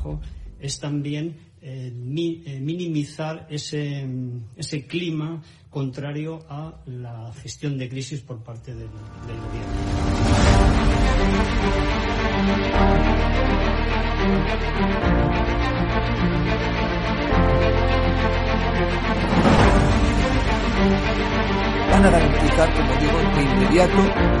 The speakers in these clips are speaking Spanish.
trabajo es también eh, minimizar ese, ese clima contrario a la gestión de crisis por parte del, gobierno. Van a garantizar, como digo, de inmediato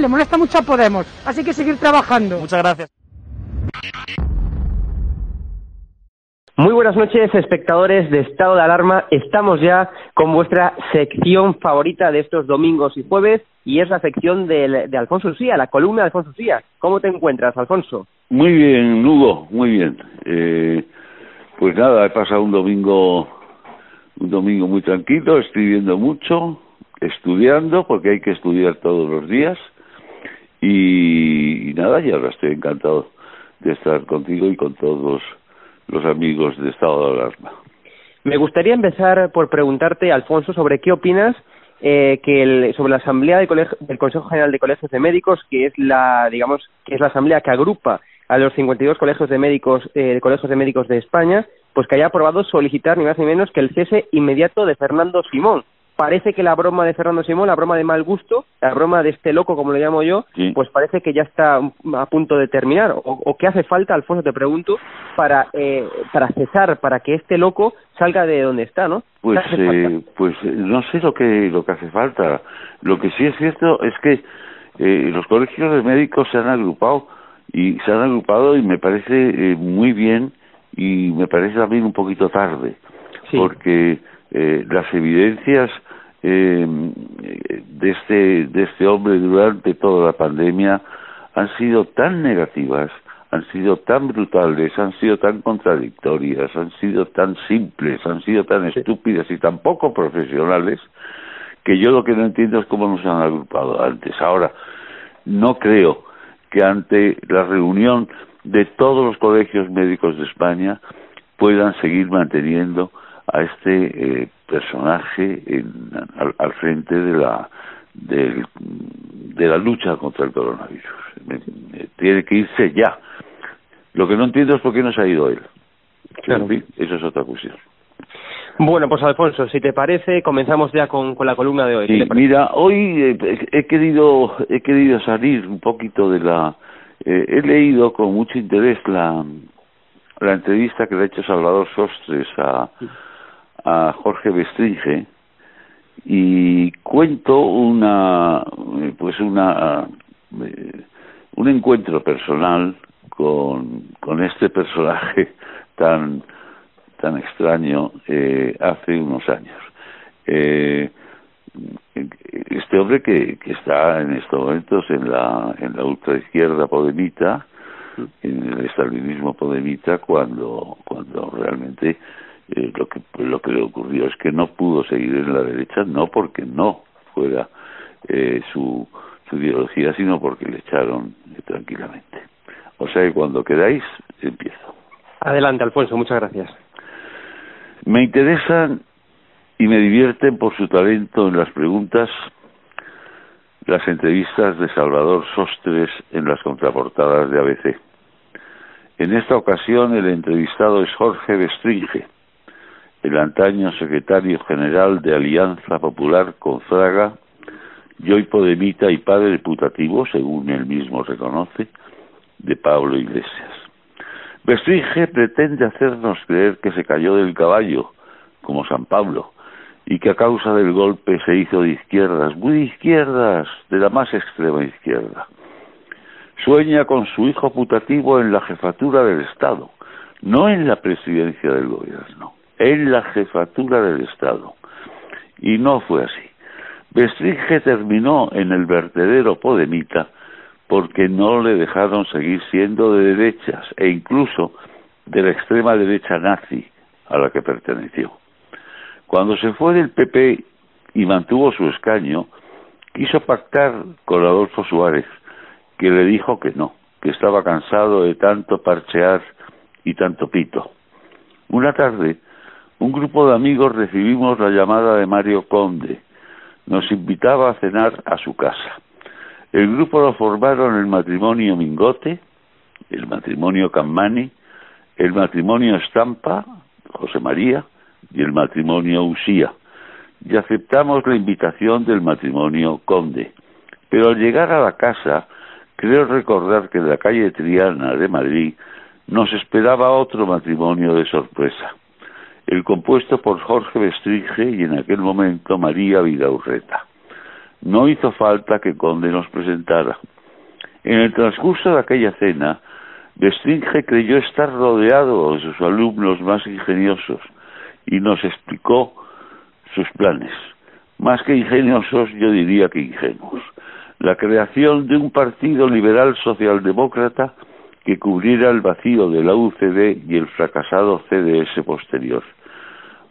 Le molesta mucho a Podemos. Así que seguir trabajando. Muchas gracias. Muy buenas noches, espectadores de Estado de Alarma. Estamos ya con vuestra sección favorita de estos domingos y jueves, y es la sección de, de Alfonso Usía, la columna de Alfonso Usía. ¿Cómo te encuentras, Alfonso? Muy bien, Hugo, muy bien. Eh, pues nada, he pasado un domingo, un domingo muy tranquilo, escribiendo mucho, estudiando, porque hay que estudiar todos los días. Y, nada, y ahora estoy encantado de estar contigo y con todos los amigos de Estado de Alarma. Me gustaría empezar por preguntarte, Alfonso, sobre qué opinas eh, que el, sobre la asamblea del Consejo General de Colegios de Médicos, que es la, digamos, que es la asamblea que agrupa a los 52 colegios de médicos, eh, colegios de médicos de España, pues que haya aprobado solicitar ni más ni menos que el cese inmediato de Fernando Simón, parece que la broma de Fernando Simón, la broma de mal gusto, la broma de este loco, como lo llamo yo, pues parece que ya está a punto de terminar. O, o qué hace falta, Alfonso, te pregunto, para, eh, para cesar, para que este loco salga de donde está, ¿no? Pues, eh, pues eh, no sé lo que, lo que hace falta. Lo que sí es cierto es que eh, los colegios de médicos se han agrupado y se han agrupado y me parece eh, muy bien y me parece también un poquito tarde. Porque eh, las evidencias eh, de este de este hombre durante toda la pandemia han sido tan negativas, han sido tan brutales, han sido tan contradictorias, han sido tan simples, han sido tan estúpidas y tan poco profesionales que yo lo que no entiendo es cómo nos han agrupado antes. Ahora, no creo que ante la reunión de todos los colegios médicos de España puedan seguir manteniendo a este eh, personaje al, frente de la de, la lucha contra el coronavirus. tiene que irse ya, Lo que no entiendo es por qué no se ha ido él. Claro. En fin, eso es otra cuestión. Bueno, pues Alfonso, si te parece, comenzamos ya con, con la columna de hoy. Sí, mira, hoy eh, he querido he querido salir un poquito de la eh, he leído con mucho interés la la entrevista que le ha hecho Salvador Sostres a a Jorge Bestringe y cuento una pues una eh, un encuentro personal con con este personaje tan tan extraño eh, hace unos años. Eh, este hombre que, que está en estos momentos en la, en la ultraizquierda podemita, en el estalinismo podemita, cuando, cuando realmente eh, lo, que, lo que le ocurrió es que no pudo seguir en la derecha, no porque no fuera eh, su, su ideología, sino porque le echaron tranquilamente. O sea que cuando queráis, empiezo. Adelante, Alfonso, muchas gracias. Me interesan y me divierten por su talento en las preguntas las entrevistas de Salvador Sostres en las contraportadas de ABC. En esta ocasión el entrevistado es Jorge Bestringe, el antaño secretario general de Alianza Popular con Fraga, y hoy podemita y padre putativo, según él mismo reconoce, de Pablo Iglesias. Bestringe pretende hacernos creer que se cayó del caballo, como San Pablo, y que a causa del golpe se hizo de izquierdas, muy de izquierdas, de la más extrema izquierda. Sueña con su hijo putativo en la jefatura del Estado, no en la presidencia del gobierno, en la jefatura del Estado. Y no fue así. Bestringe terminó en el vertedero podemita porque no le dejaron seguir siendo de derechas e incluso de la extrema derecha nazi a la que perteneció. Cuando se fue del PP y mantuvo su escaño, quiso pactar con Adolfo Suárez, que le dijo que no, que estaba cansado de tanto parchear y tanto pito. Una tarde, un grupo de amigos recibimos la llamada de Mario Conde. Nos invitaba a cenar a su casa. El grupo lo formaron el matrimonio Mingote, el matrimonio Cammani, el matrimonio Estampa, José María, y el matrimonio Usía, y aceptamos la invitación del matrimonio Conde. Pero al llegar a la casa, creo recordar que en la calle Triana de Madrid nos esperaba otro matrimonio de sorpresa, el compuesto por Jorge Bestringe y en aquel momento María Vidaurreta. No hizo falta que Conde nos presentara. En el transcurso de aquella cena, Bestringe creyó estar rodeado de sus alumnos más ingeniosos y nos explicó sus planes. Más que ingeniosos, yo diría que ingenuos. La creación de un partido liberal socialdemócrata que cubriera el vacío de la UCD y el fracasado CDS posterior.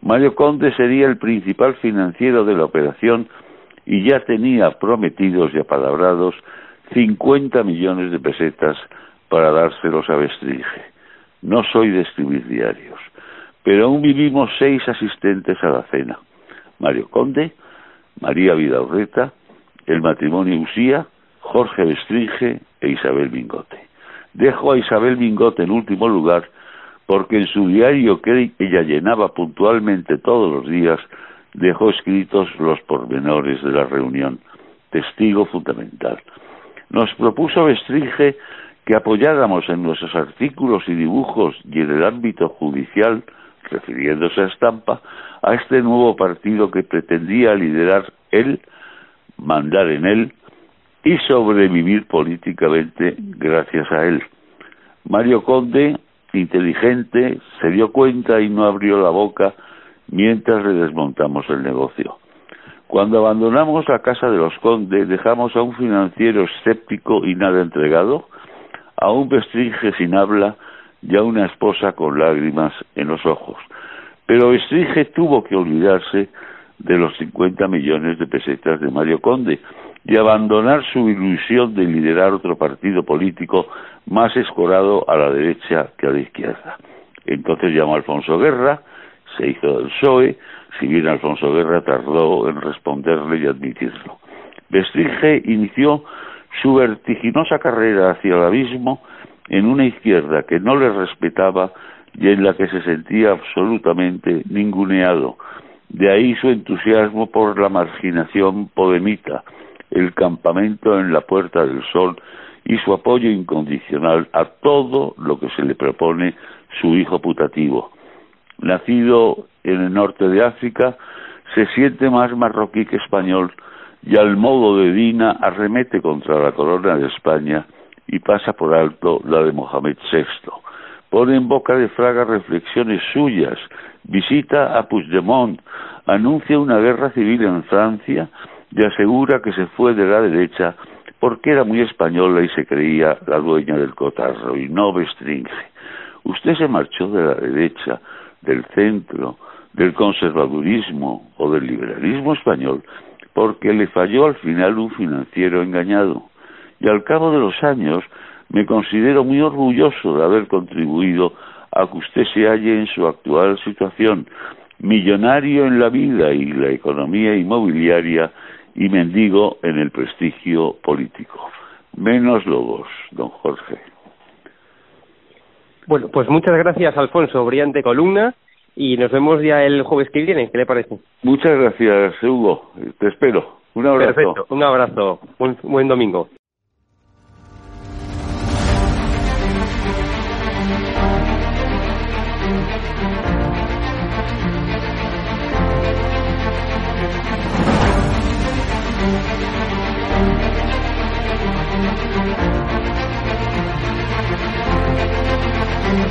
Mario Conde sería el principal financiero de la operación y ya tenía prometidos y apalabrados 50 millones de pesetas para dárselos a Bestringe. No soy de escribir diarios, pero aún vivimos seis asistentes a la cena. Mario Conde, María Vidaurreta, el matrimonio Usía, Jorge Bestringe e Isabel Mingote. Dejo a Isabel Mingote en último lugar porque en su diario que ella llenaba puntualmente todos los días dejó escritos los pormenores de la reunión, testigo fundamental. Nos propuso Bestringe que apoyáramos en nuestros artículos y dibujos y en el ámbito judicial, refiriéndose a Estampa, a este nuevo partido que pretendía liderar él, mandar en él y sobrevivir políticamente gracias a él. Mario Conde, inteligente, se dio cuenta y no abrió la boca mientras le desmontamos el negocio. Cuando abandonamos la casa de los condes, dejamos a un financiero escéptico y nada entregado, a un Bestringe sin habla y a una esposa con lágrimas en los ojos. Pero Bestringe tuvo que olvidarse de los 50 millones de pesetas de Mario Conde y abandonar su ilusión de liderar otro partido político más escorado a la derecha que a la izquierda. Entonces llamó a Alfonso Guerra, se hizo del PSOE, si bien Alfonso Guerra tardó en responderle y admitirlo. Bestringe inició su vertiginosa carrera hacia el abismo en una izquierda que no le respetaba y en la que se sentía absolutamente ninguneado. De ahí su entusiasmo por la marginación podemita, el campamento en la Puerta del Sol y su apoyo incondicional a todo lo que se le propone su hijo putativo. Nacido en el norte de África, se siente más marroquí que español y al modo de Dina arremete contra la corona de España y pasa por alto la de Mohamed VI. Pone en boca de Fraga reflexiones suyas, visita a Puigdemont, anuncia una guerra civil en Francia y asegura que se fue de la derecha porque era muy española y se creía la dueña del cotarro y no bestringe. Usted se marchó de la derecha, del centro, del conservadurismo o del liberalismo español porque le falló al final un financiero engañado. Y al cabo de los años me considero muy orgulloso de haber contribuido a que usted se halle en su actual situación, millonario en la vida y la economía inmobiliaria y mendigo en el prestigio político. Menos lobos, don Jorge. Bueno, pues muchas gracias, Alfonso. Brillante columna y nos vemos ya el jueves que viene. ¿Qué le parece? Muchas gracias, Hugo. Te espero. Un abrazo. Perfecto. Un abrazo. Un buen domingo.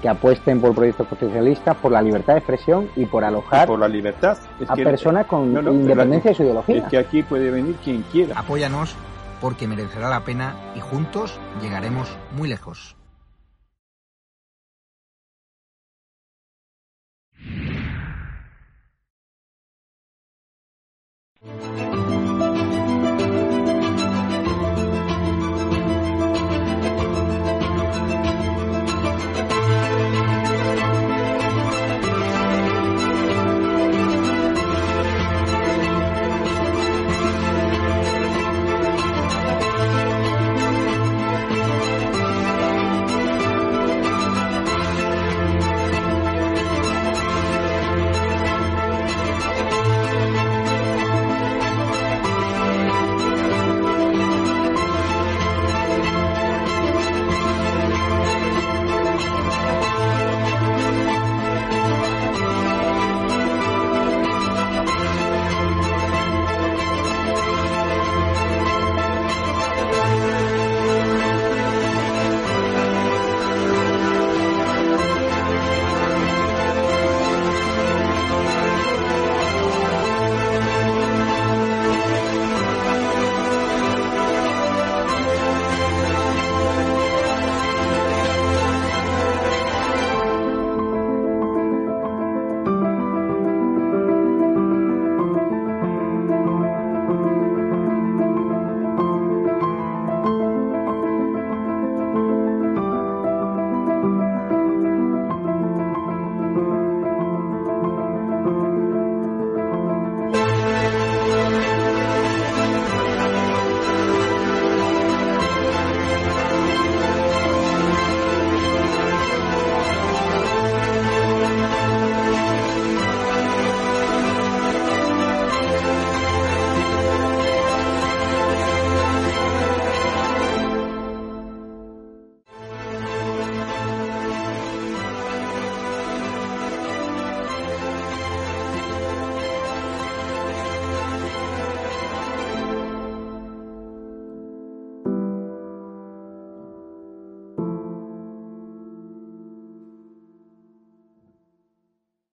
que apuesten por proyectos socialistas, por la libertad de expresión y por alojar por la libertad. a personas con independencia de su ideología. Es que aquí puede venir quien quiera. Apóyanos porque merecerá la pena y juntos llegaremos muy lejos.